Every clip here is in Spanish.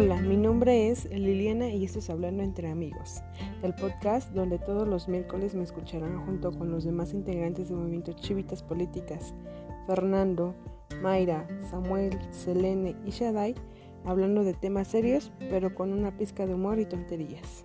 Hola, mi nombre es Liliana y esto es Hablando entre Amigos, el podcast donde todos los miércoles me escucharán junto con los demás integrantes del movimiento Chivitas Políticas, Fernando, Mayra, Samuel, Selene y Shadai, hablando de temas serios pero con una pizca de humor y tonterías.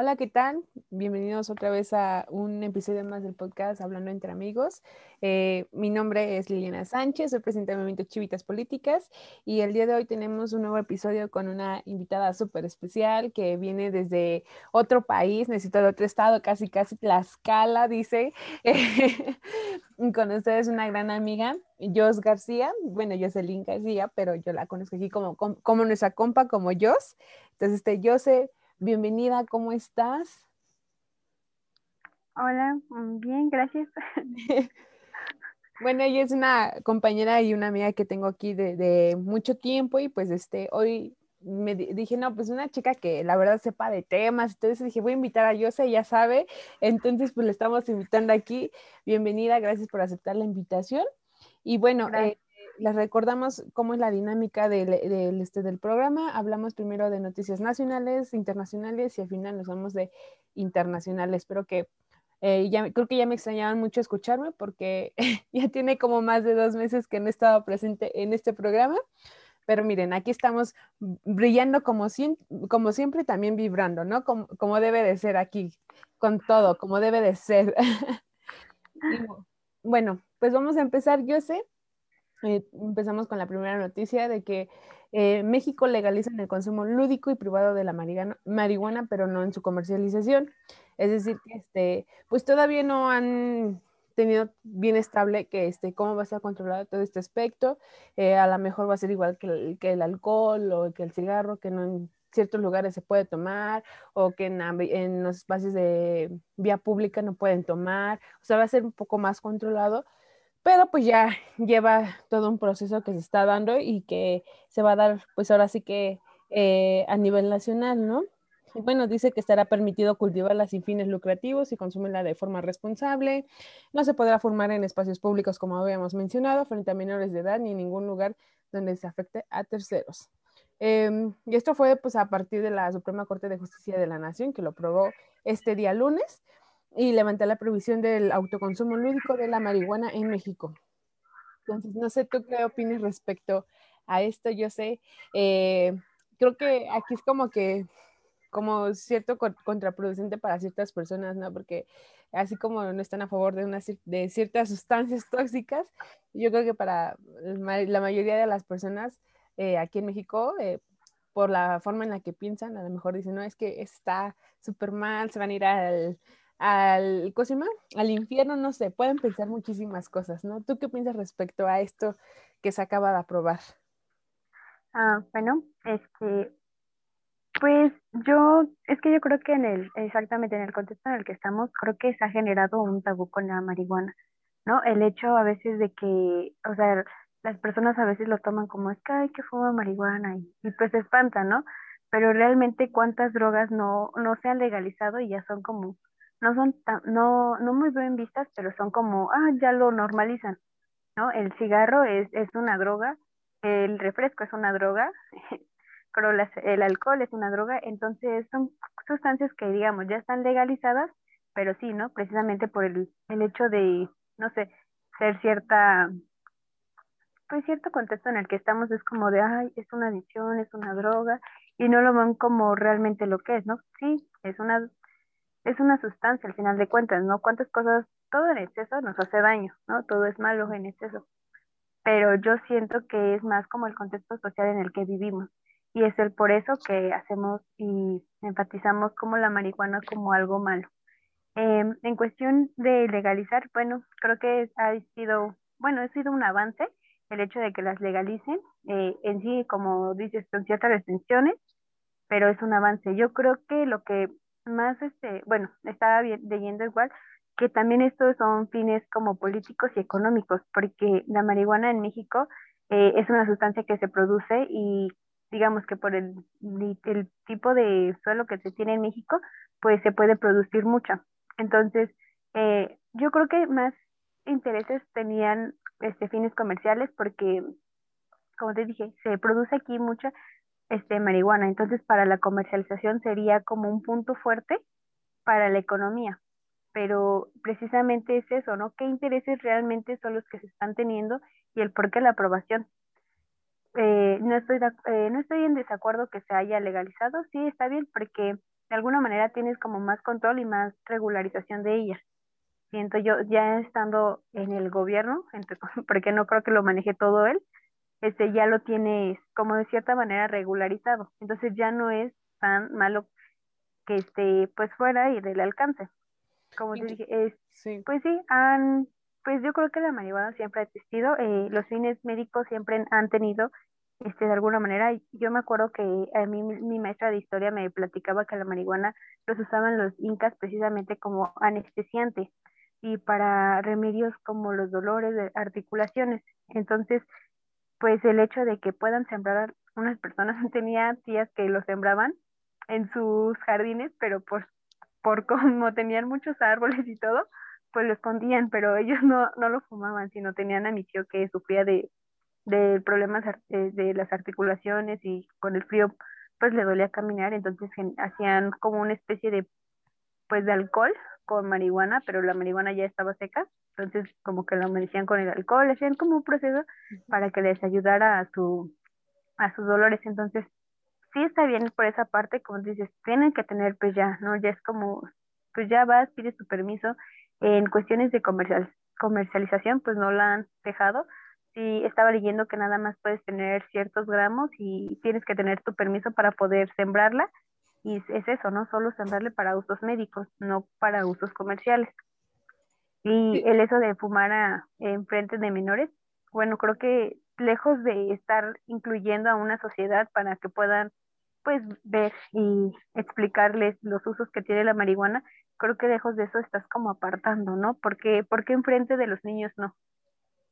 Hola, ¿qué tal? Bienvenidos otra vez a un episodio más del podcast Hablando entre Amigos. Eh, mi nombre es Liliana Sánchez, soy presidenta del Movimiento Chivitas Políticas y el día de hoy tenemos un nuevo episodio con una invitada súper especial que viene desde otro país, necesito de otro estado, casi casi Tlaxcala, dice. con ustedes una gran amiga, Jos García, bueno, Jocelyn García, pero yo la conozco aquí como, como, nuestra compa, como Jos. Entonces, este, Bienvenida, ¿cómo estás? Hola, mm, bien, gracias. bueno, ella es una compañera y una amiga que tengo aquí de, mucho tiempo y pues este, hoy me dije, no, pues una chica que la verdad sepa de temas, entonces dije, voy a invitar a Yose, ya sabe, entonces pues le estamos invitando aquí. Bienvenida, gracias por aceptar la invitación. Y bueno, eh, les recordamos cómo es la dinámica del, este, del programa. Hablamos primero de noticias nacionales, internacionales y al final nos vamos de internacionales. Espero que eh, ya, creo que ya me extrañaban mucho escucharme porque ya tiene como más de dos meses que no he estado presente en este programa. Pero miren, aquí estamos brillando como, como siempre, también vibrando, ¿no? Como, como, debe de ser aquí, con todo, como debe de ser. bueno, pues vamos a empezar, yo sé eh, empezamos con la primera noticia de que eh, México legaliza el consumo lúdico y privado de la marihuana, pero no en su comercialización. Es decir, que este, pues todavía no han tenido bien estable que este, cómo va a estar controlado todo este aspecto. Eh, a lo mejor va a ser igual que el, que el, alcohol o que el cigarro, que no en ciertos lugares se puede tomar o que en, en los espacios de vía pública no pueden tomar. O sea, va a ser un poco más controlado pero pues ya lleva todo un proceso que se está dando y que se va a dar pues ahora sí que eh, a nivel nacional, ¿no? Bueno, dice que estará permitido cultivarla sin fines lucrativos y consumirla de forma responsable. No se podrá formar en espacios públicos, como habíamos mencionado, frente a menores de edad ni en ningún lugar donde se afecte a terceros. Em, y esto fue pues a partir de la Suprema Corte de Justicia de la Nación, que lo aprobó este día lunes y levantar la prohibición del autoconsumo lúdico de la marihuana en México. Entonces, no sé tú qué opinas respecto a esto. Yo sé, eh, creo que aquí es como que, como cierto contraproducente para ciertas personas, ¿no? Porque así como no están a favor de, una, de ciertas sustancias tóxicas, yo creo que para la mayoría de las personas eh, aquí en México, eh, por la forma en la que piensan, a lo mejor dicen, no, es que está súper mal, se van a ir al, al, ¿cómo al infierno, no sé, pueden pensar muchísimas cosas, ¿no? ¿Tú qué piensas respecto a esto que se acaba de aprobar? Ah, bueno, este, pues yo, es que yo creo que en el, exactamente en el contexto en el que estamos, creo que se ha generado un tabú con la marihuana, ¿no? El hecho a veces de que, o sea, las personas a veces lo toman como es que hay que fumar marihuana y, y pues se espantan, ¿no? Pero realmente cuántas drogas no, no se han legalizado y ya son como no son no, no muy bien vistas, pero son como, ah, ya lo normalizan, ¿no? El cigarro es, es una droga, el refresco es una droga, pero el alcohol es una droga, entonces son sustancias que, digamos, ya están legalizadas, pero sí, ¿no? Precisamente por el, el hecho de, no sé, ser cierta, pues cierto contexto en el que estamos es como de, ay, es una adicción, es una droga, y no lo ven como realmente lo que es, ¿no? Sí, es una es una sustancia al final de cuentas, ¿no? Cuántas cosas, todo en exceso nos hace daño, ¿no? Todo es malo en exceso. Pero yo siento que es más como el contexto social en el que vivimos. Y es el por eso que hacemos y enfatizamos como la marihuana como algo malo. Em, en cuestión de legalizar, bueno, creo que ha sido, bueno, ha sido un avance el hecho de que las legalicen. Eh, en sí, como dices, con ciertas restricciones, pero es un avance. Yo creo que lo que más, este, bueno, estaba leyendo igual que también estos son fines como políticos y económicos, porque la marihuana en México eh, es una sustancia que se produce y digamos que por el, tipo de suelo que se tiene en México, pues se puede producir mucha. Entonces, eh, yo creo que más intereses tenían este, fines comerciales porque, como te dije, se produce aquí mucha este, marihuana, entonces para la comercialización sería como un punto fuerte para la economía, pero precisamente es eso, ¿no? ¿Qué intereses realmente son los que se están teniendo y el por qué la aprobación? Eh, no, estoy eh, no estoy en desacuerdo que se haya legalizado, sí está bien, porque de alguna manera tienes como más control y más regularización de ella. Siento yo, ya estando en el gobierno, porque no creo que lo maneje todo él, este ya lo tiene como de cierta manera regularizado. Entonces ya no es tan malo que esté pues fuera y del alcance. Como te dije, es, pues sí, han, pues yo creo que la marihuana siempre ha existido, eh, los fines médicos siempre han tenido este, de alguna manera. Yo me acuerdo que a mí mi maestra de historia me platicaba que la marihuana los usaban los incas precisamente como anestesiante y para remedios como los dolores de articulaciones. Entonces, pues el hecho de que puedan sembrar unas personas, tenía tías que lo sembraban en sus jardines, pero por, por como tenían muchos árboles y todo, pues lo escondían, pero ellos no, no lo fumaban, sino tenían a mi tío que sufría de, de problemas eh, de las articulaciones y con el frío pues le dolía caminar, entonces hacían como una especie de pues de alcohol con marihuana, pero la marihuana ya estaba seca, entonces como que lo amanecían con el alcohol, hacían como un proceso para que les ayudara a su a sus dolores, entonces sí está bien por esa parte, como dices, tienen que tener pues ya, ¿no? Ya es como, pues ya vas, pides tu permiso, en cuestiones de comercial, comercialización pues no la han dejado, sí estaba leyendo que nada más puedes tener ciertos gramos y tienes que tener tu permiso para poder sembrarla y es eso, ¿no? Solo sembrarle para usos médicos, no para usos comerciales. Y el eso de fumar a, en frente de menores, bueno, creo que lejos de estar incluyendo a una sociedad para que puedan pues ver y explicarles los usos que tiene la marihuana, creo que lejos de eso estás como apartando, ¿no? Porque, porque enfrente de los niños no,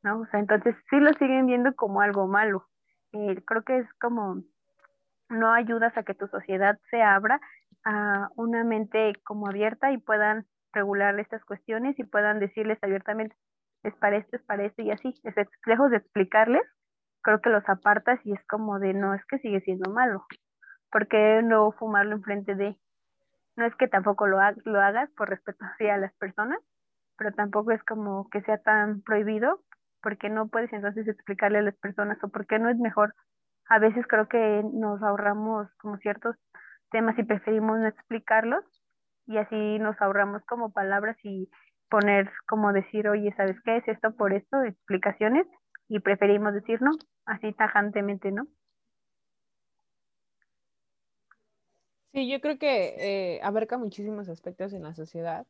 ¿no? O sea, entonces sí lo siguen viendo como algo malo. Eh, creo que es como no ayudas a que tu sociedad se abra a una mente como abierta y puedan regular estas cuestiones y puedan decirles abiertamente, es para esto, es para esto y así. Es, lejos de explicarles, creo que los apartas y es como de, no, es que sigue siendo malo. ¿Por qué no fumarlo enfrente de? No es que tampoco lo, lo hagas por respeto hacia las personas, pero tampoco es como que sea tan prohibido, porque no puedes entonces explicarle a las personas o por qué no es mejor a veces creo que nos ahorramos como ciertos temas y preferimos no explicarlos y así nos ahorramos como palabras y poner como decir, oye, ¿sabes qué es esto por esto? Explicaciones y preferimos decir no, así tajantemente, ¿no? Sí, yo creo que eh, abarca muchísimos aspectos en la sociedad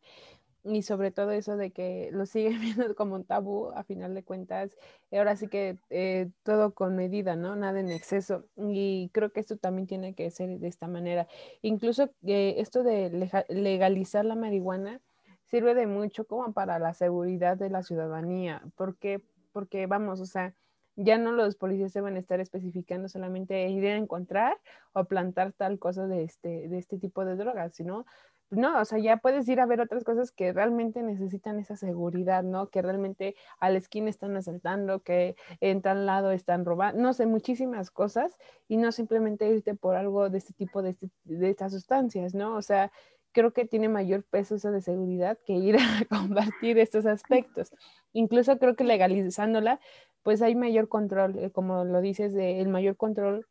y sobre todo eso de que lo siguen viendo como un tabú, a final de cuentas, ahora sí que eh, todo con medida, ¿no? Nada en exceso. Y creo que esto también tiene que ser de esta manera. Incluso eh, esto de legalizar la marihuana sirve de mucho como para la seguridad de la ciudadanía. ¿Por qué? Porque vamos, o sea, ya no los policías deben estar especificando solamente ir a encontrar o plantar tal cosa de este, de este tipo de drogas, sino no, o sea, ya puedes ir a ver otras cosas que realmente necesitan esa seguridad, ¿no? Que realmente a la esquina están asaltando, que en tal lado están robando, no sé, muchísimas cosas y no simplemente irte por algo de este tipo de, este, de estas sustancias, ¿no? O sea, creo que tiene mayor peso eso de seguridad que ir a combatir estos aspectos. Incluso creo que legalizándola, pues hay mayor control, eh, como lo dices, el mayor control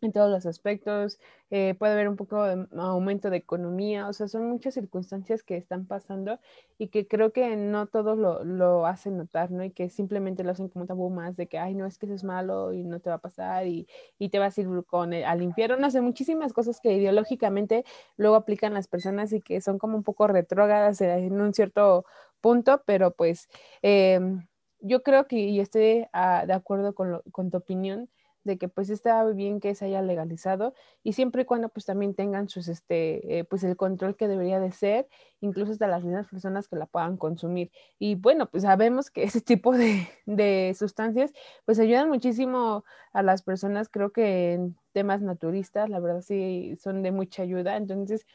en todos los aspectos, eh, puede haber un poco de aumento de economía, o sea, son muchas circunstancias que están pasando y que creo que no todos lo, lo hacen notar, ¿no? Y que simplemente lo hacen como tabú más de que, ay, no, es que eso es malo y no te va a pasar y, y te vas a ir con al infierno, no sé, muchísimas cosas que ideológicamente luego aplican las personas y que son como un poco retrógradas en un cierto punto, pero pues em, yo creo que, y estoy ah, de acuerdo con, lo, con tu opinión, de que pues está bien que se haya legalizado y siempre y cuando pues también tengan sus, este, eh, pues el control que debería de ser, incluso hasta las mismas personas que la puedan consumir. Y bueno, pues sabemos que ese tipo de, de sustancias pues ayudan muchísimo a las personas, creo que en temas naturistas, la verdad sí son de mucha ayuda, entonces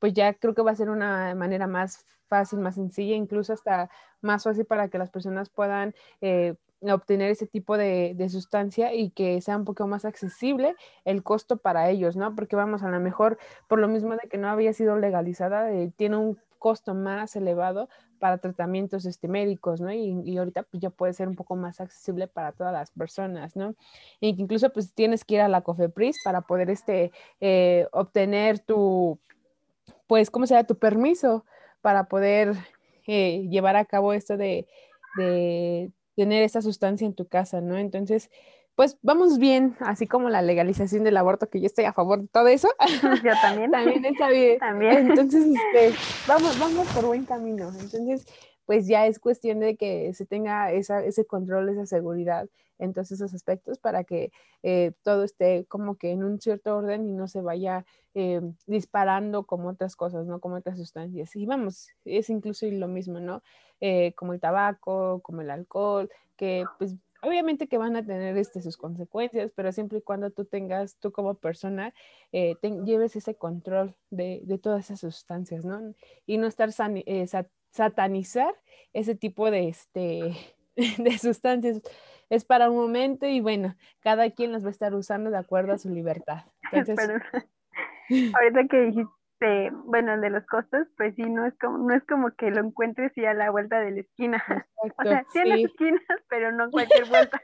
pues ya creo que va a ser una manera más fácil, más sencilla, incluso hasta más fácil para que las personas puedan eh, obtener ese tipo de, sustancia y que sea un poco más accesible el costo para ellos, ¿no? Porque vamos, a lo mejor por lo mismo de que no había sido legalizada, eh, tiene un costo más elevado para tratamientos este, médicos, ¿no? Y, ahorita pues ya puede ser un poco más accesible para todas las personas, ¿no? E incluso pues tienes que ir a la COFEPRIS para poder este, eh, obtener tu, pues, ¿cómo se llama? Tu permiso para poder eh, llevar a cabo esto de, de tener esa sustancia en tu casa, ¿no? Entonces, pues vamos bien, así como la legalización del aborto, que yo estoy a favor de todo eso. Yo también. también está bien. También. Entonces, este, vamos, vamos por buen camino. Entonces, pues ya es cuestión de que se tenga esa, ese control, esa seguridad en todos esos aspectos para que eh, todo esté como que en un cierto orden y no se vaya eh, disparando como otras cosas, ¿no? Como otras sustancias. Y vamos, es incluso lo mismo, ¿no? Eh, como el tabaco, como el alcohol, que pues obviamente que van a tener este, sus consecuencias, pero siempre y cuando tú tengas, tú como persona, lleves ese control de, de, todas esas sustancias, ¿no? Y no estar satanizar ese tipo de, este, de sustancias es para un momento y bueno, cada quien las va a estar usando de acuerdo a su libertad. Entonces, ahorita que dijiste, bueno, el de los costos, pues sí, no es como, no es como que lo encuentres y a la vuelta de la esquina. o sea, tiene esquinas, pero no en cualquier vuelta.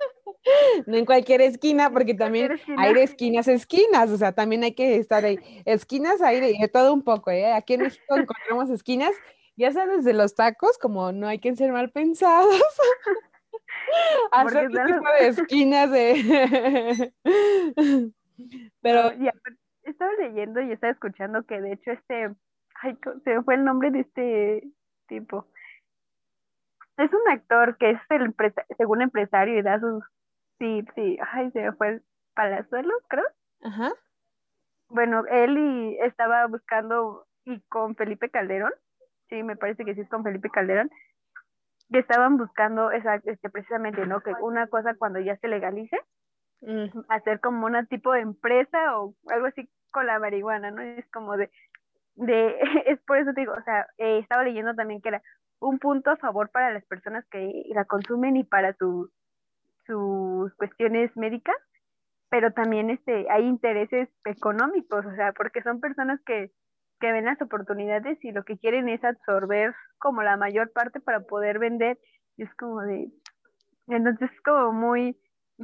no en cualquier esquina, porque también hay de esquinas esquinas, o sea, también hay que estar ahí. Esquinas hay de, todo un poco, ¿eh? Aquí en México encontramos esquinas, ya sea desde los tacos, como no hay que ser mal pensados. hacer tipo de esquinas de... Pero... ya, estaba leyendo y estaba escuchando que de hecho este... Ay, se me fue el nombre de este tipo. Es un actor que es el según empresario y da sus... Sí, sí, ay, se me fue Palazuelos, creo. Ajá. Bueno, él y estaba buscando y con Felipe Calderón, sí, me parece que sí es con Felipe Calderón, que estaban buscando esa, este, precisamente, ¿no? Que una cosa cuando ya se legalice, hacer como una tipo de empresa o algo así con la marihuana, ¿no? Es como de, de es por eso te digo, o sea, eh, estaba leyendo también que era un punto a favor para las personas que la consumen y para sus sus cuestiones médicas, pero también este hay intereses económicos, o sea, porque son personas que que ven las oportunidades y lo que quieren es absorber como la mayor parte para poder vender. Y es como de, entonces es como muy,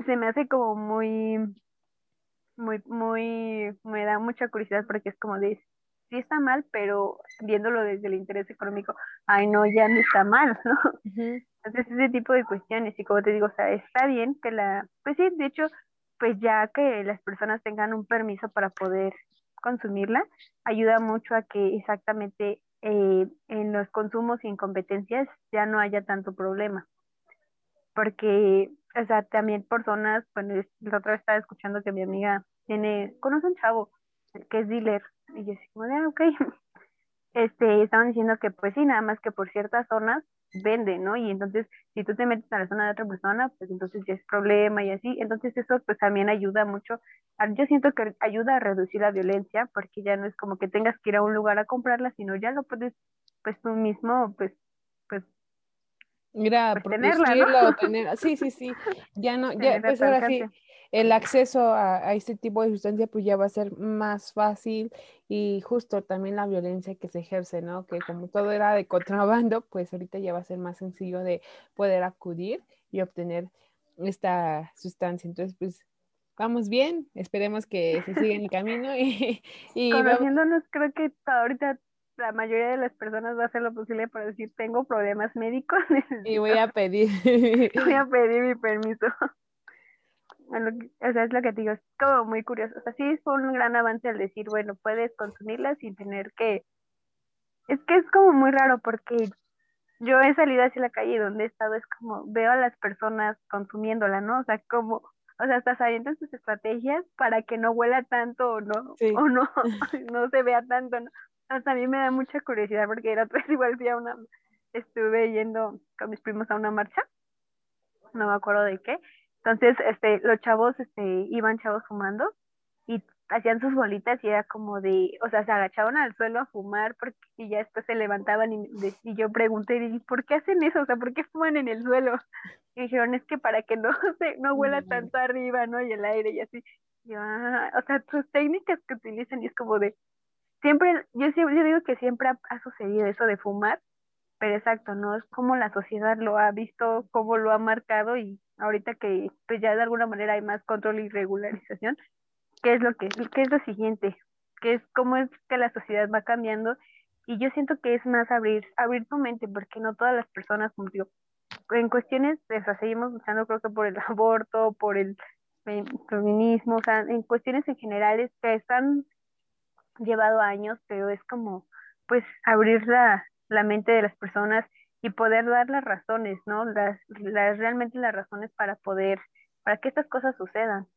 se me hace como muy, muy, muy, me da mucha curiosidad porque es como de, sí está mal, pero viéndolo desde el interés económico, ay no, ya no está mal, ¿no? Entonces ese tipo de cuestiones y como te digo, o sea, está bien que la, pues sí, de hecho, pues ya que las personas tengan un permiso para poder consumirla, ayuda mucho a que exactamente eh, en los consumos y en competencias ya no haya tanto problema. Porque, o sea, también personas, bueno, la otra vez estaba escuchando que mi amiga tiene, conoce un chavo que es dealer, y yo así como de, ah, ok, este, estaban diciendo que pues sí, nada más que por ciertas zonas vende, ¿no? Y entonces, si tú te metes a la zona de otra persona, pues entonces ya es problema y así. Entonces eso pues también ayuda mucho. Yo siento que ayuda a reducir la violencia porque ya no es como que tengas que ir a un lugar a comprarla, sino ya lo puedes pues tú mismo pues pues Mira, pues, tenerla, tener, sí, sí, sí, ya no, ya, pues ahora sí, el acceso a, este tipo de sustancia pues ya va a ser más fácil y justo también la violencia que se ejerce, ¿no? Que como todo era de contrabando, pues ahorita ya va a ser más sencillo de poder acudir y obtener esta sustancia. Entonces, pues vamos bien, esperemos que se siga en el camino y, conociéndonos creo que ahorita la mayoría de las personas va a hacer lo posible para decir tengo problemas médicos y voy a pedir voy a pedir mi permiso o sea, es lo que te digo, es como muy curioso. O sea, sí fue un gran avance al decir, bueno, puedes consumirla sin tener que... Es que es como muy raro porque yo he salido hacia la calle donde he estado, es como veo a las personas consumiéndola, ¿no? O sea, como, o sea, hasta sabiendo sus estrategias para que no huela tanto o no, o no, no se vea tanto, ¿no? Hasta a mí me da mucha curiosidad porque era otra vez igual fui a una, estuve yendo con mis primos a una marcha, no me acuerdo de qué, entonces, este, los chavos, este, iban chavos fumando y hacían sus bolitas y era como de, o sea, se agachaban al suelo a fumar porque y ya después se levantaban y, y yo pregunté, ¿por qué hacen eso? O sea, ¿por qué fuman en el suelo? Y dijeron, es que para que no se, no huela tanto arriba, ¿no? Y el aire y así. yo, ah, o sea, sus técnicas que utilizan y es como de, siempre, yo, siempre, yo digo que siempre ha, ha sucedido eso de fumar, pero exacto, ¿no? Es como la sociedad lo ha visto, cómo lo ha marcado y ahorita que pues ya de alguna manera hay más control y regularización, qué es lo que qué es lo siguiente, qué es cómo es que la sociedad va cambiando y yo siento que es más abrir abrir tu mente porque no todas las personas como digo en cuestiones de seguimos luchando creo que por el aborto por el feminismo o sea en cuestiones en generales que están llevado años pero es como pues abrir la, la mente de las personas y poder dar las razones no las, las realmente las razones para poder para que estas cosas sucedan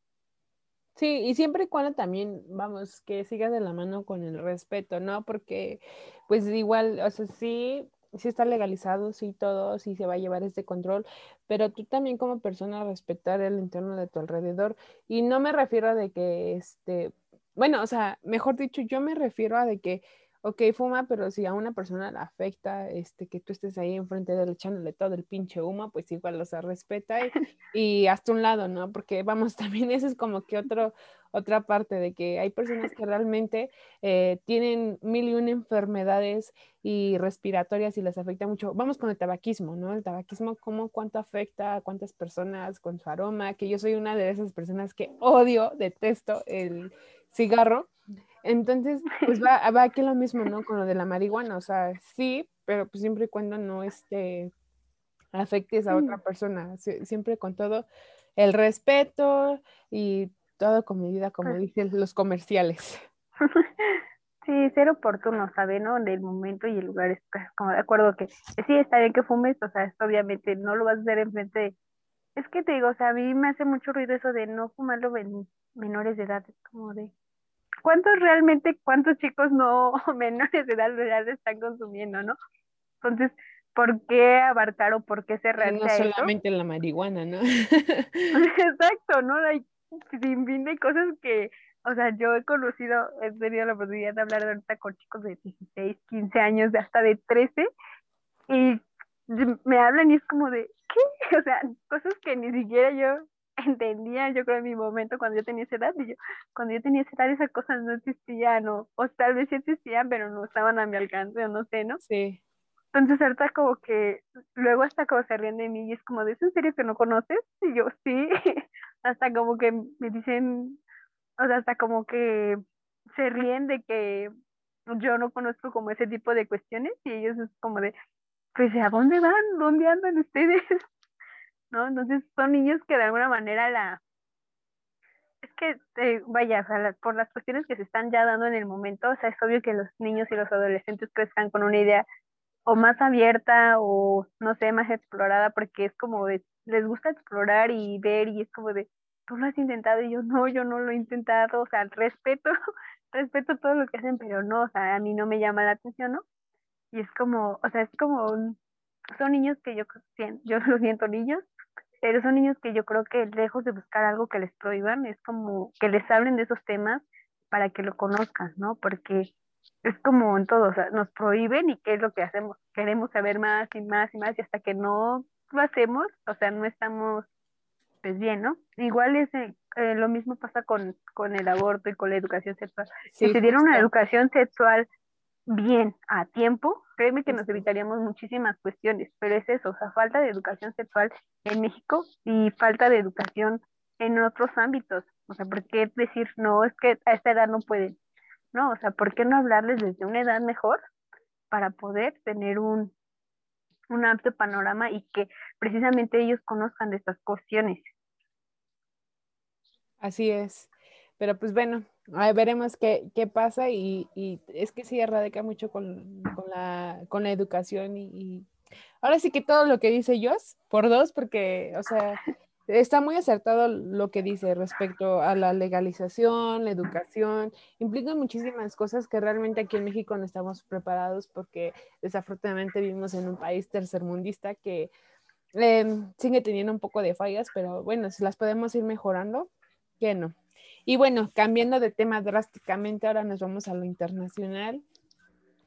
Sí, y siempre y cuando también, vamos, que siga de la mano con el respeto, ¿no? Porque, pues igual, o sea, sí, sí está legalizado, sí todo, sí se va a llevar este control, pero tú también como persona respetar el entorno de tu alrededor. Y no me refiero a de que, este, bueno, o sea, mejor dicho, yo me refiero a de que ok, fuma, pero si a una persona le afecta este, que tú estés ahí enfrente de él echándole todo el pinche humo, pues igual, o sea, respeta y, hasta un lado, ¿no? Porque vamos, también eso es como que otro, otra parte de que hay personas que realmente eh, tienen mil y una enfermedades y respiratorias y les afecta mucho. Vamos con el tabaquismo, ¿no? El tabaquismo, ¿cómo, cuánto afecta a cuántas personas con su aroma? Que yo soy una de esas personas que odio, detesto el cigarro entonces, pues va, va aquí lo mismo, ¿no? Con lo de la marihuana, o sea, sí, pero pues siempre y cuando no este, afectes a otra persona, siempre con todo el respeto y todo con medida, como pues dicen los comerciales. Sí, ser oportuno, ¿sabe? ¿No? Del momento y el lugar, es como de acuerdo que sí, está bien que fumes, o sea, esto obviamente no lo vas a hacer en frente Es que te digo, o sea, a mí me hace mucho ruido eso de no fumarlo en menores de edad, es como de, ¿cuántos realmente, cuántos chicos no menores de edad real están consumiendo, no? Entonces, ¿por qué abarcar o por qué cerrar? No solamente la marihuana, ¿no? Exacto, ¿no? Hay sin fin de cosas que, o sea, yo he conocido, he tenido la oportunidad de hablar ahorita con chicos de 16, 15 años, de hasta de 13, y me hablan y es como de, ¿qué? O sea, cosas que ni siquiera yo entendía, yo creo, en mi momento cuando yo tenía esa edad, y yo, cuando yo tenía esa edad esas cosas no existían, o, o tal vez sí existían, pero no estaban a mi alcance, o no sé, ¿no? Sí. Entonces ahorita como que, luego hasta como se ríen de mí, y es como, ¿es en serio que no conoces? Y yo, sí, hasta como que me dicen, o sea, hasta como que se ríen de que yo no conozco como ese tipo de cuestiones, y ellos es como de, pues, ¿a dónde van? ¿Dónde andan ustedes? ¿No? Entonces son niños que de alguna manera la... Es que, eh, vaya, o sea, por las cuestiones que se están ya dando en el momento, o sea, es obvio que los niños y los adolescentes crezcan con una idea o más abierta o, no sé, más explorada, porque es como de, les gusta explorar y ver y es como de, tú lo has intentado y yo no, yo no lo he intentado, o sea, respeto, respeto todo lo que hacen, pero no, o sea, a mí no me llama la atención, ¿no? Y es como, o sea, es como, son niños que yo, yo lo siento niños, pero son niños que yo creo que lejos de buscar algo que les prohíban, es como que les hablen de esos temas para que lo conozcan, ¿no? Porque es como en todo, o sea, nos prohíben y qué es lo que hacemos, queremos saber más y más y más y hasta que no lo hacemos, o sea, no estamos pues bien, ¿no? Igual es eh, eh, lo mismo pasa con, con el aborto y con la educación sexual. si se diera una educación sexual bien a tiempo, créeme que nos evitaríamos muchísimas cuestiones, pero es eso, o sea, falta de educación sexual en México y falta de educación en otros ámbitos. O sea, ¿por qué decir, no, es que a esta edad no pueden? No, o sea, ¿por qué no hablarles desde una edad mejor para poder tener un, un amplio panorama y que precisamente ellos conozcan de estas cuestiones? Así es. Pero pues bueno, veremos qué, qué pasa y, y, es que sí radica mucho con, con, la, con la educación y, ahora sí que todo lo que dice Jos, por dos, porque, o sea, está muy acertado lo que dice respecto a la legalización, la educación, implica muchísimas cosas que realmente aquí en México no estamos preparados porque desafortunadamente vivimos en un país tercermundista que eh, sigue teniendo un poco de fallas, pero bueno, si las podemos ir mejorando, que no. Y bueno, cambiando de tema drásticamente, ahora nos vamos a lo internacional.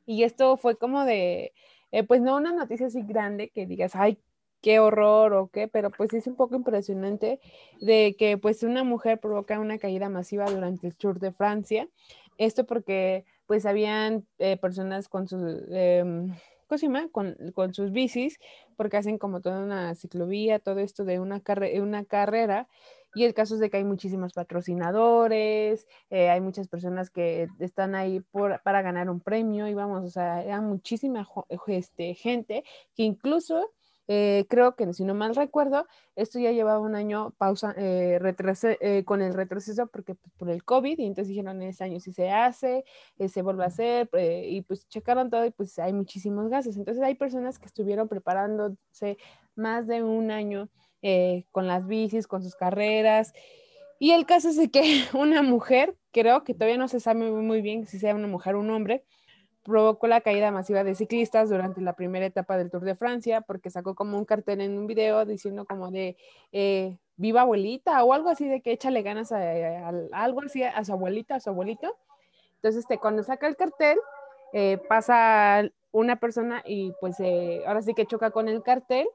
Y esto fue como de, eh, pues no una noticia así grande que digas, ay, qué horror o qué, pero pues es un poco impresionante de que pues una mujer provoca una caída masiva durante el Tour de Francia. Esto porque pues habían eh, personas con sus, eh, Con, con, sus bicis, porque hacen como toda una ciclovía, todo esto de una, una carrera. Y el caso es de que hay muchísimos patrocinadores, eh, hay muchas personas que están ahí por, para ganar un premio y vamos, o sea, hay muchísima este, gente que incluso eh, creo que, si no mal recuerdo, esto ya llevaba un año pausa, eh, eh con el retroceso porque pues, por el COVID, y entonces dijeron, en este año si se hace, eh, se vuelve a hacer, y pues checaron todo y pues hay muchísimos gases. Entonces hay personas que estuvieron preparándose más de un año con las bicis, con sus carreras. Y el caso es de que una mujer, creo que todavía no se sabe muy bien si sea una mujer o un hombre, provocó la caída masiva de ciclistas durante la primera etapa del Tour de Francia, porque sacó como un cartel en un video diciendo como de eh, viva abuelita o algo así de que échale ganas a, algo así a su abuelita, a su abuelito. Entonces, este, cuando saca el cartel, eh, pasa una persona y pues eh, ahora sí que choca con el cartel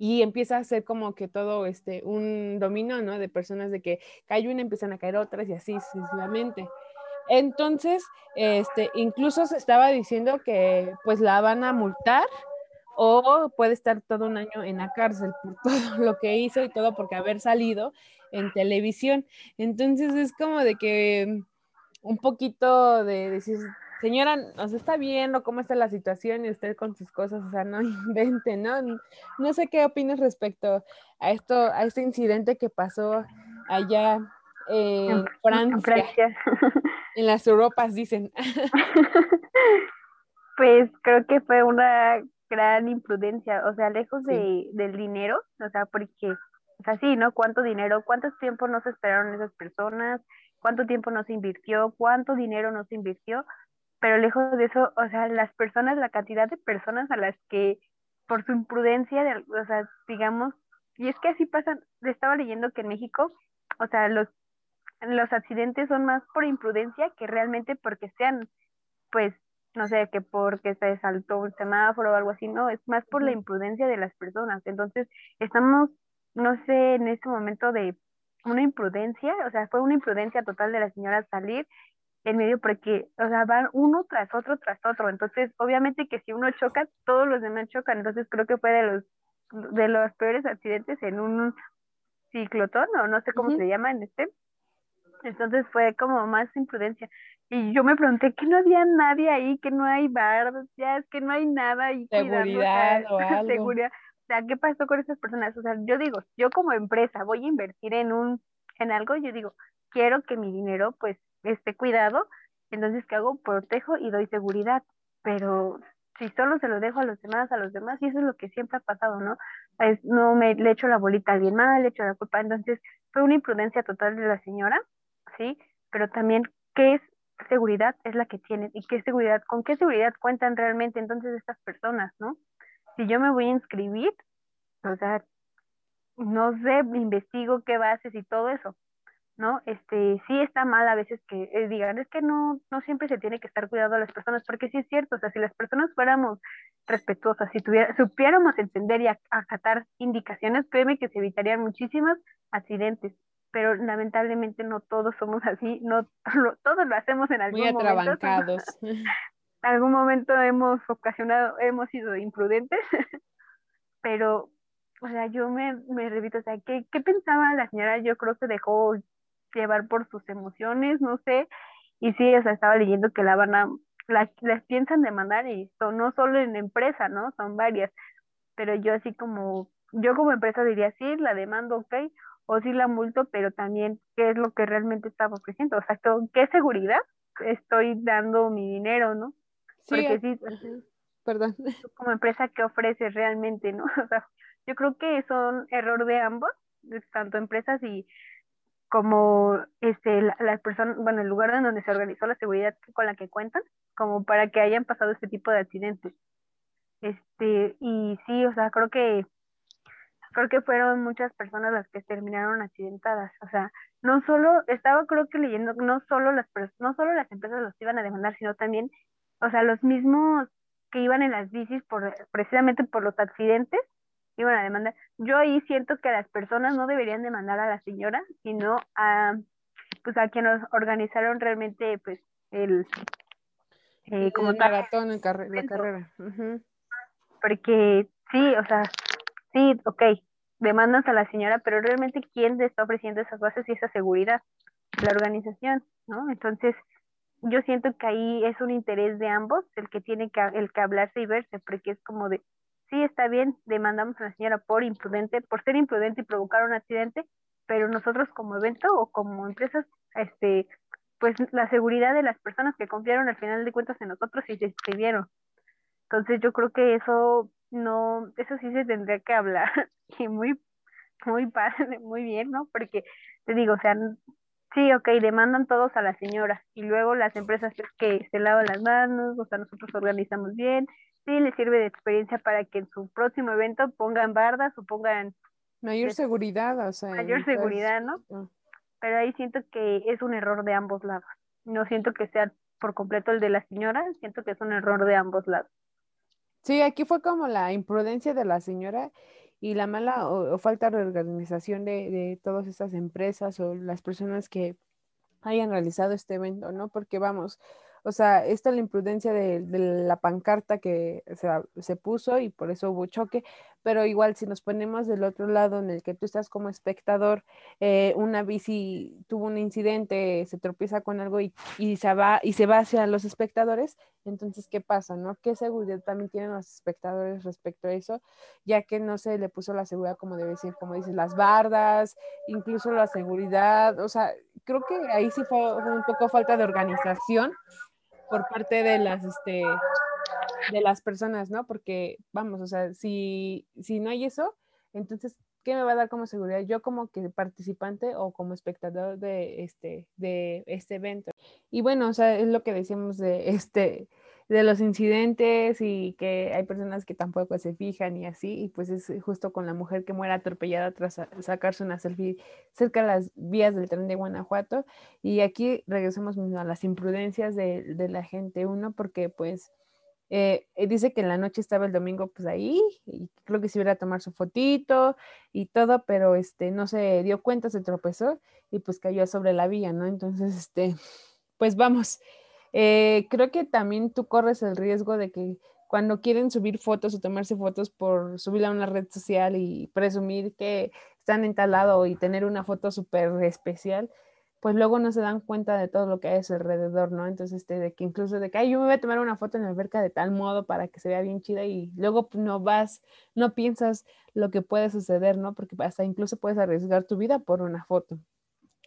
y empieza a ser como que todo este un dominó, ¿no? De personas de que cae una, empiezan a caer otras y así sucesivamente. Entonces, este, incluso se estaba diciendo que pues la van a multar o puede estar todo un año en la cárcel por todo lo que hizo y todo porque haber salido en televisión. Entonces es como de que un poquito de decir, señora, ¿nos está viendo cómo está la situación y usted con sus cosas? O sea, no invente, ¿no? No sé qué opinas respecto a esto, a este incidente que pasó allá en Francia. En las Europas, dicen. pues creo que fue una gran imprudencia, o sea, lejos de, del dinero, o sea, porque, o sea, sí, ¿no? ¿Cuánto dinero, cuánto tiempo no se esperaron esas personas? ¿Cuánto tiempo no se invirtió? ¿Cuánto dinero no se invirtió? Pero lejos de eso, o sea, las personas, la cantidad de personas a las que por su imprudencia, o sea, digamos, y es que así pasan, estaba leyendo que en México, o sea, los los accidentes son más por imprudencia que realmente porque sean, pues, no sé, que porque se saltó un semáforo o algo así, no, es más por la imprudencia de las personas. Entonces, estamos, no sé, en este momento de una imprudencia, o sea, fue una imprudencia total de la señora salir en medio porque, o sea, van uno tras otro tras otro. Entonces, obviamente que si uno choca, todos los demás chocan. Entonces, creo que fue de los de los peores accidentes en un ciclotón, o no sé cómo se llama en este, entonces fue como más imprudencia. Y yo me pregunté que no había nadie ahí, que no hay bar, ya es que no hay nada ahí. Seguridad o, algo. Seguridad. O sea, ¿qué pasó con esas personas? O sea, yo digo, yo como empresa voy a invertir en un, en algo, yo digo, quiero que mi dinero pues esté cuidado, entonces ¿qué hago? Protejo y doy seguridad, pero si solo se lo dejo a los demás, a los demás, y eso es lo que siempre ha pasado, ¿no? Es, no me le echo la bolita a alguien mal, le echo la culpa, entonces fue una imprudencia total de la señora, ¿sí? Pero también, ¿qué es seguridad? Es la que tienen y qué seguridad, con qué seguridad cuentan realmente entonces estas personas, ¿no? Si yo me voy a inscribir, o sea, no sé, investigo qué bases y todo eso, ¿no? Este, sí está mal a veces que eh, digan, es que no, no siempre se tiene que estar cuidando a las personas, porque sí es cierto, o sea, si las personas fuéramos respetuosas, si tuviera, supiéramos entender y acatar indicaciones, créeme que se evitarían muchísimos accidentes, pero lamentablemente no todos somos así, no todos lo hacemos en algún Muy momento. en algún momento hemos ocasionado, hemos sido imprudentes, pero, o sea, yo me, me repito, o sea, ¿qué, ¿qué pensaba la señora? Yo creo que dejó llevar por sus emociones, no sé, y sí, o sea, estaba leyendo que la van a, las, las piensan demandar y son no solo en empresa, ¿no? Son varias, pero yo así como, yo como empresa diría, sí, la demando, ok, o sí la multo, pero también qué es lo que realmente estaba ofreciendo, o sea, qué seguridad estoy dando mi dinero, ¿no? Porque sí, perdón. Como empresa, ¿qué ofreces realmente, no? O sea, yo creo que son error de ambos, tanto empresas y como este las personas, bueno, el lugar en donde se organizó la seguridad con la que cuentan, como para que hayan pasado este tipo de accidentes. Este, y sí, o sea, creo que creo que fueron muchas personas las que terminaron accidentadas. O sea, no solo, estaba creo que leyendo, no solo las, no solo las empresas los iban a demandar, sino también, o sea, los mismos que iban en las bicis por, precisamente por los accidentes, iban a demandar. Yo ahí siento que las personas no deberían demandar a la señora, sino a, pues a quienes organizaron realmente, pues, el, eh, como el maratón, el la carrera. Porque sí, o sea, sí, ok, demandas a la señora, pero realmente quién le está ofreciendo esas bases y esa seguridad, la organización, ¿no? Entonces, yo siento que ahí es un interés de ambos el que tiene que, el que hablarse y verse, porque es como de, sí, está bien, demandamos a la señora por imprudente, por ser imprudente y provocar un accidente, pero nosotros como evento o como empresas, este, pues la seguridad de las personas que confiaron al final de cuentas en nosotros y se inscribieron. Entonces yo creo que eso no, eso sí se tendría que hablar y muy, muy muy bien, ¿no? Porque te digo, o sea, sí, ok, demandan todos a la señora y luego las empresas es que se lavan las manos, o sea, nosotros organizamos bien, sí les sirve de experiencia para que en su próximo evento pongan bardas o pongan mayor seguridad, o sea, mayor seguridad, ¿no? Ah. Pero ahí siento que es un error de ambos lados. No siento que sea por completo el de la señora, siento que es un error de ambos lados. Sí, aquí fue como la imprudencia de la señora y la mala o, falta de organización de, de todas estas empresas o las personas que hayan realizado este evento, ¿no? Porque vamos, o sea, esta es la imprudencia de, la pancarta que se, puso y por eso hubo choque, pero igual si nos ponemos del otro lado en el que tú estás como espectador, eh, una bici tuvo un incidente, se tropieza con algo y, se va, y se va hacia los espectadores, entonces, ¿qué pasa? ¿no? ¿Qué seguridad también tienen los espectadores respecto a eso? Ya que no se le puso la seguridad como debe ser, como dices, las bardas, incluso la seguridad, o sea, creo que ahí sí fue un poco falta de organización por parte de las, este, de las personas, ¿no? Porque, vamos, o sea, si, si no hay eso, entonces, ¿qué me va a dar como seguridad? Yo como que participante o como espectador de este, de este evento. Y bueno, o sea, es lo que decíamos de este, de los incidentes y que hay personas que tampoco se fijan y así, y pues es justo con la mujer que muere atropellada tras sacarse una selfie cerca de las vías del tren de Guanajuato. Y aquí regresamos a las imprudencias de, la gente, uno, porque pues eh, dice que en la noche estaba el domingo pues ahí y creo que se iba a tomar su fotito y todo, pero este no se dio cuenta, se tropezó y pues cayó sobre la vía, ¿no? Entonces, este, pues vamos, eh, creo que también tú corres el riesgo de que cuando quieren subir fotos o tomarse fotos por subirla a una red social y presumir que están en tal lado y tener una foto súper especial, pues luego no se dan cuenta de todo lo que hay a su alrededor, ¿no? Entonces, este, de que incluso de que, ay, yo me voy a tomar una foto en la alberca de tal modo para que se vea bien chida y luego pues, no vas, no piensas lo que puede suceder, ¿no? Porque hasta incluso puedes arriesgar tu vida por una foto.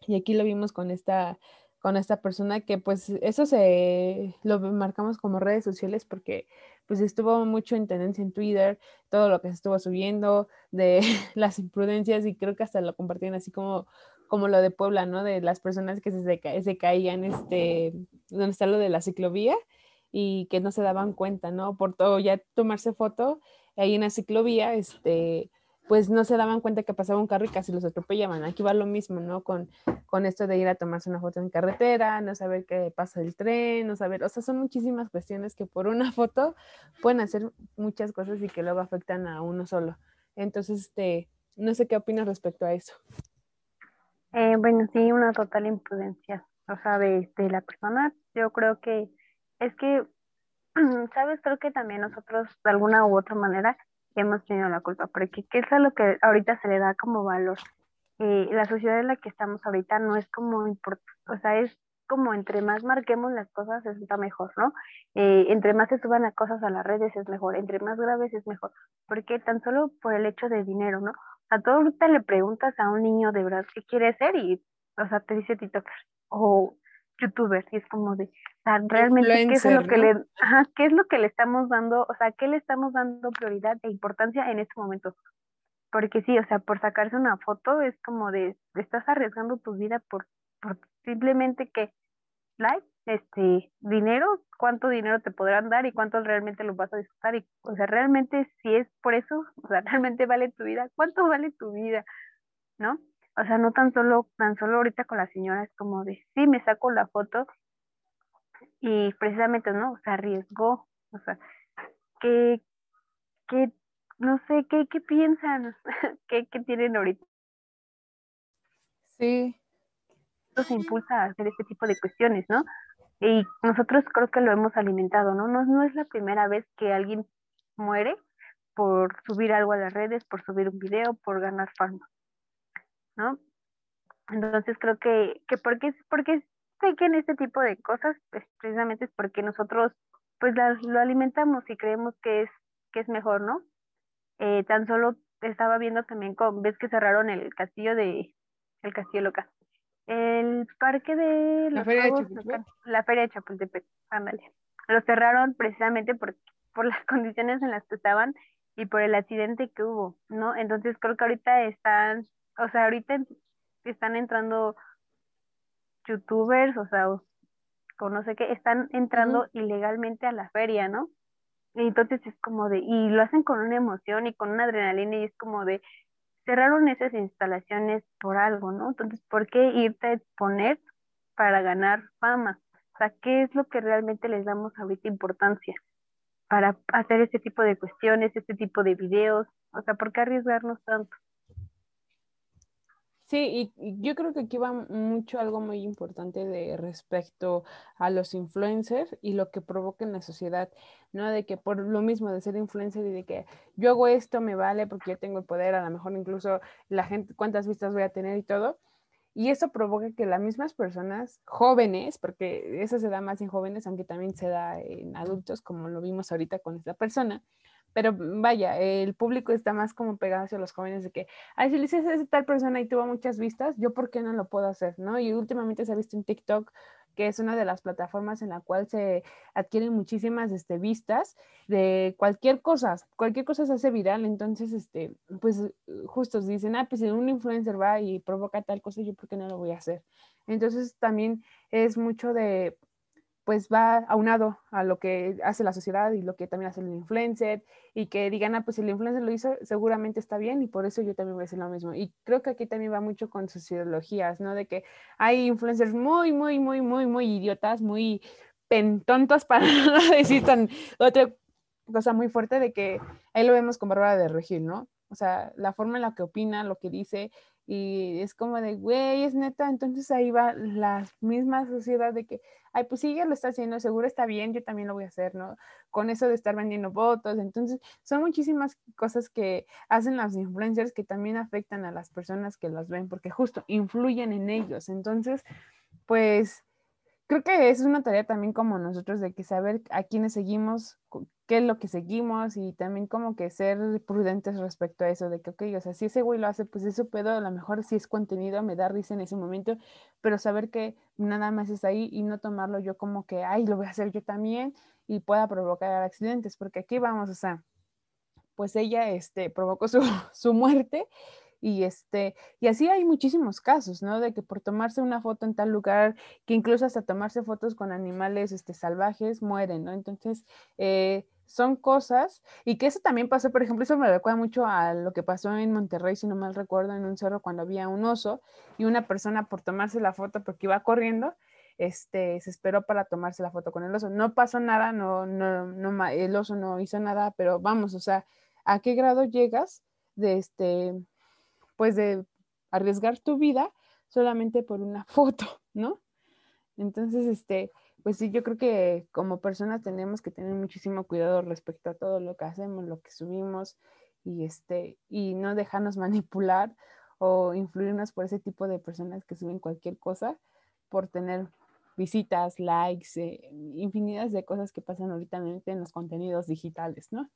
Y aquí lo vimos con esta con esta persona que pues eso se lo marcamos como redes sociales porque pues estuvo mucho en tendencia en Twitter, todo lo que se estuvo subiendo de las imprudencias y creo que hasta lo compartían así como como lo de Puebla, ¿no? De las personas que se, se caían, este, donde está lo de la ciclovía y que no se daban cuenta, ¿no? Por todo ya tomarse foto ahí en la ciclovía, este, pues no se daban cuenta que pasaba un carro y casi los atropellaban. Aquí va lo mismo, ¿no? Con, con esto de ir a tomarse una foto en carretera, no saber qué pasa el tren, no saber, o sea, son muchísimas cuestiones que por una foto pueden hacer muchas cosas y que luego afectan a uno solo. Entonces, este, no sé qué opinas respecto a eso. Eh, bueno, sí, una total imprudencia, o sea, de, de la persona. Yo creo que es que, ¿sabes? Creo que también nosotros, de alguna u otra manera, hemos tenido la culpa, porque ¿qué es a lo que ahorita se le da como valor? Eh, la sociedad en la que estamos ahorita no es como importante, o sea, es como entre más marquemos las cosas está mejor, ¿no? Eh, entre más se suban las cosas a las redes es mejor, entre más graves es mejor, porque tan solo por el hecho de dinero, ¿no? A todo ahorita le preguntas a un niño de verdad qué quiere ser y, o sea, te dice TikToker o youtuber y es como de, o sea, realmente qué es lo que le, ajá, qué es lo que le estamos dando, o sea, qué le estamos dando prioridad e importancia en este momento. Porque sí, o sea, por sacarse una foto es como de, estás arriesgando tu vida por, por simplemente que, like, este, dinero, cuánto dinero te podrán dar y cuánto realmente lo vas a disfrutar. Y, o sea, realmente si es por eso, o sea, realmente vale tu vida, ¿cuánto vale tu vida? ¿No? O sea, no tan solo, tan solo ahorita con la señora es como de, sí, me saco la foto y precisamente, ¿no? Se arriesgó, o sea, que, que no sé, ¿qué, qué piensan? ¿Qué, ¿Qué tienen ahorita? Sí. Se impulsa a hacer este tipo de cuestiones, ¿no? Y nosotros creo que lo hemos alimentado, ¿no? No, no es la primera vez que alguien muere por subir algo a las redes, por subir un video, por ganar fama, ¿no? Entonces creo que, que porque, porque sé que en este tipo de cosas, pues precisamente es porque nosotros pues lo alimentamos y creemos que es, que es mejor, ¿no? Eh, tan solo estaba viendo también con, ves que cerraron el castillo de, el castillo local, el parque de la feria de Chapultepec. La feria de Chapultepec, ándale. Lo cerraron precisamente por, por las condiciones en las que estaban y por el accidente que hubo, ¿no? Entonces creo que ahorita están, o sea, ahorita están entrando youtubers, o sea, o, no sé qué, están entrando ilegalmente a la feria, ¿no? Y entonces es como de, y lo hacen con una emoción y con una adrenalina y es como de, cerraron esas instalaciones por algo, ¿no? Entonces, ¿por qué irte a exponer para ganar fama? O sea, ¿qué es lo que realmente les damos ahorita importancia para hacer este tipo de cuestiones, este tipo de videos? O sea, ¿por qué arriesgarnos tanto? Sí, y, yo creo que aquí va mucho algo muy importante de respecto a los influencers y lo que provoca en la sociedad, ¿no? De que por lo mismo de ser influencer y de que yo hago esto, me vale porque yo tengo el poder, a lo mejor incluso la gente, cuántas vistas voy a tener y todo. Y eso provoca que las mismas personas jóvenes, porque eso se da más en jóvenes, aunque también se da en adultos, como lo vimos ahorita con esta persona, pero vaya, el público está más como pegado hacia los jóvenes de que, ay, si le dices a tal persona y tuvo muchas vistas, yo por qué no lo puedo hacer, ¿no? Y últimamente se ha visto en TikTok que es una de las plataformas en la cual se adquieren muchísimas este, vistas de cualquier cosa, cualquier cosa se hace viral, entonces, este, pues justo dicen, ah, pues si un influencer va y provoca tal cosa, yo por qué no lo voy a hacer. Entonces también es mucho de pues va aunado a lo que hace la sociedad y lo que también hace el influencer y que digan, ah, pues el influencer lo hizo, seguramente está bien y por eso yo también voy a hacer lo mismo. Y creo que aquí también va mucho con sus ideologías, ¿no? De que hay influencers muy, muy, muy, muy, muy idiotas, muy pentontos para no decir tan otra cosa muy fuerte de que ahí lo vemos con Bárbara de Regil, ¿no? O sea, la forma en la que opina, lo que dice, y es como de, güey, es neta, entonces ahí va la misma sociedad de que, ay, pues sí, ella lo está haciendo, seguro está bien, yo también lo voy a hacer, ¿no? Con eso de estar vendiendo votos, entonces son muchísimas cosas que hacen las influencers que también afectan a las personas que las ven, porque justo influyen en ellos, entonces, pues creo que es una tarea también como nosotros de que saber a quiénes seguimos, qué es lo que seguimos y también como que ser prudentes respecto a eso, de que, ok, o sea, si ese güey lo hace, pues eso puedo, a lo mejor si es contenido, me da risa en ese momento, pero saber que nada más es ahí y no tomarlo yo como que, ay, lo voy a hacer yo también y pueda provocar accidentes, porque aquí vamos, o sea, pues ella, este, provocó su, su muerte y este, y así hay muchísimos casos, ¿no? De que por tomarse una foto en tal lugar, que incluso hasta tomarse fotos con animales este, salvajes, mueren, ¿no? Entonces, eh, son cosas, y que eso también pasó, por ejemplo, eso me recuerda mucho a lo que pasó en Monterrey, si no mal recuerdo, en un cerro cuando había un oso y una persona por tomarse la foto porque iba corriendo, este, se esperó para tomarse la foto con el oso. No pasó nada, no, no, no, el oso no hizo nada, pero vamos, o sea, ¿a qué grado llegas de este, pues de arriesgar tu vida solamente por una foto, ¿no? Entonces, este, pues sí, yo creo que como personas tenemos que tener muchísimo cuidado respecto a todo lo que hacemos, lo que subimos y este, y no dejarnos manipular o influirnos por ese tipo de personas que suben cualquier cosa por tener visitas, likes, eh, infinidad de cosas que pasan ahorita en los contenidos digitales, ¿no?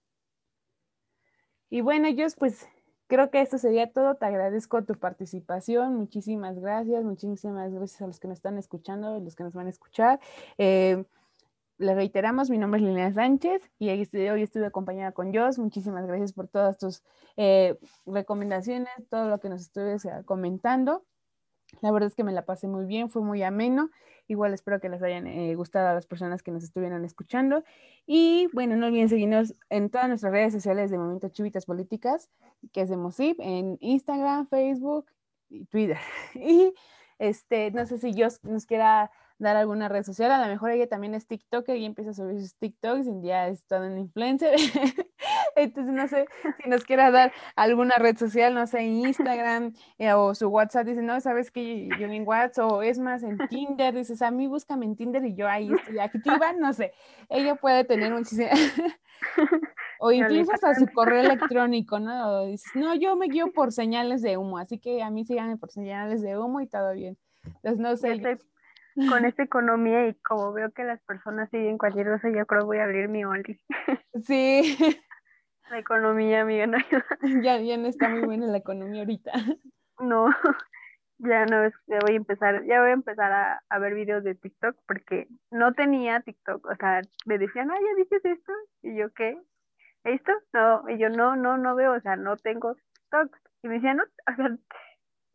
Y bueno, ellos pues creo que esto sería todo. Te agradezco tu participación. Muchísimas gracias. Muchísimas gracias a los que nos están escuchando y los que nos van a escuchar. Eh, le reiteramos, mi nombre es Liliana Sánchez y hoy estuve acompañada con Jos. Muchísimas gracias por todas tus eh, recomendaciones, todo lo que nos estuviste comentando. La verdad es que me la pasé muy bien, fue muy ameno. Igual espero que les hayan eh, gustado a las personas que nos estuvieran escuchando. Y bueno, no olviden seguirnos en todas nuestras redes sociales de Momento Chivitas Políticas, que es de MOSIP, en Instagram, Facebook, y Twitter. Y este, no sé si yo nos quiera dar alguna red social, a lo mejor ella también es TikToker y empieza a subir sus TikToks y ya es todo un influencer. Entonces, no sé si nos quiera dar alguna red social, no sé, Instagram eh, o su WhatsApp, dice, no, sabes que yo en WhatsApp o es más en Tinder, dices, a mí búscame en Tinder y yo ahí estoy activa, no sé, ella puede tener un o incluso hasta su correo electrónico, ¿no? O dices, no, yo me guío por señales de humo, así que a mí síganme por señales de humo y todo bien. Entonces, no sé. Con esta economía y como veo que las personas siguen cualquier cosa, yo creo que voy a abrir mi Only. Sí. La economía, amiga, no Ya, ya no está muy buena la economía ahorita. No, ya no, ya voy a empezar, ya voy a empezar a, a, ver videos de TikTok porque no tenía TikTok, o sea, me decían, ay, ya dices esto, y yo, ¿qué? ¿Esto? No, y yo, no, no, no veo, o sea, no tengo TikTok. Y me decían, no, o sea,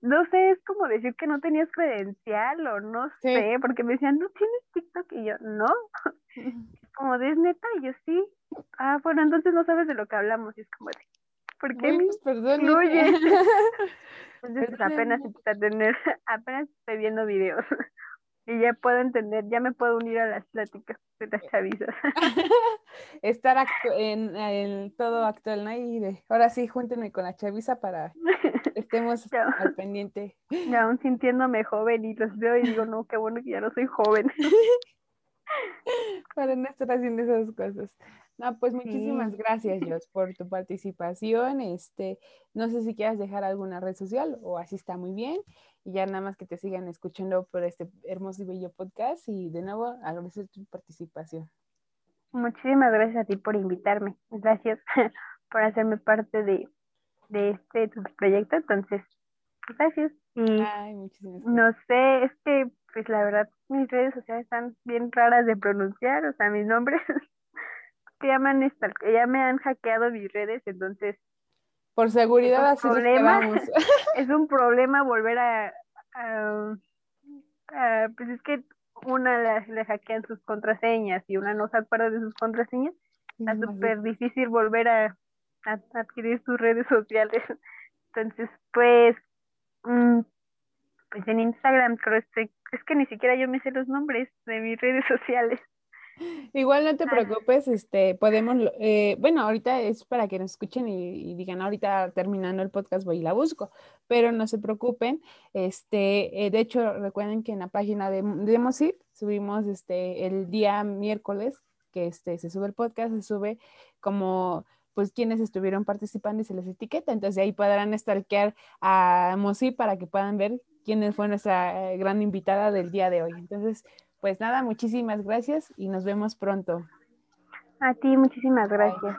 no sé, es como decir que no tenías credencial o no sé, porque me decían, no tienes TikTok, y yo, no, como de neta, y yo sí, ah, bueno, entonces no sabes de lo que hablamos, y es como de, ¿por qué me pues, entonces apenas a tener, apenas estoy viendo videos, y ya puedo entender, ya me puedo unir a las pláticas de las chavizas. Estar en, en, todo actual, ¿no? Y de, ahora sí, júntenme con la chaviza para estemos al pendiente. Ya aún sintiéndome joven y los veo y digo, no, qué bueno que ya no soy joven. para no estar haciendo esas cosas. No, pues muchísimas gracias, Jos, por tu participación. Este, no sé si quieras dejar alguna red social o así está muy bien. Y ya nada más que te sigan escuchando por este hermoso y bello podcast. Y de nuevo, agradecer tu participación. Muchísimas gracias a ti por invitarme. Gracias por hacerme parte de, de este tu proyecto. Entonces, gracias. Y Ay, no sé, es que, pues la verdad, mis redes sociales están bien raras de pronunciar. O sea, mis nombres se llaman, ya me han hackeado mis redes, entonces por seguridad así problema, es un problema volver a, pues es que una le, hackean sus contraseñas y una no se acuerda de sus contraseñas, está súper difícil volver a, adquirir sus redes sociales. Entonces, pues, mm, pues en Instagram creo estoy, es que ni siquiera yo me sé los nombres de mis redes sociales. Igual no te preocupes, este, podemos, eh, bueno, ahorita es para que nos escuchen y, digan, ahorita terminando el podcast voy y la busco, pero no se preocupen, este, eh, de hecho, recuerden que en la página de, de subimos, este, el día miércoles, que este, se sube el podcast, se sube como, pues, quienes estuvieron participando y se les etiqueta, entonces ahí podrán stalkear a Mosi para que puedan ver quién fue nuestra eh, gran invitada del día de hoy, entonces, pues nada, muchísimas gracias y nos vemos pronto. A ti, muchísimas gracias.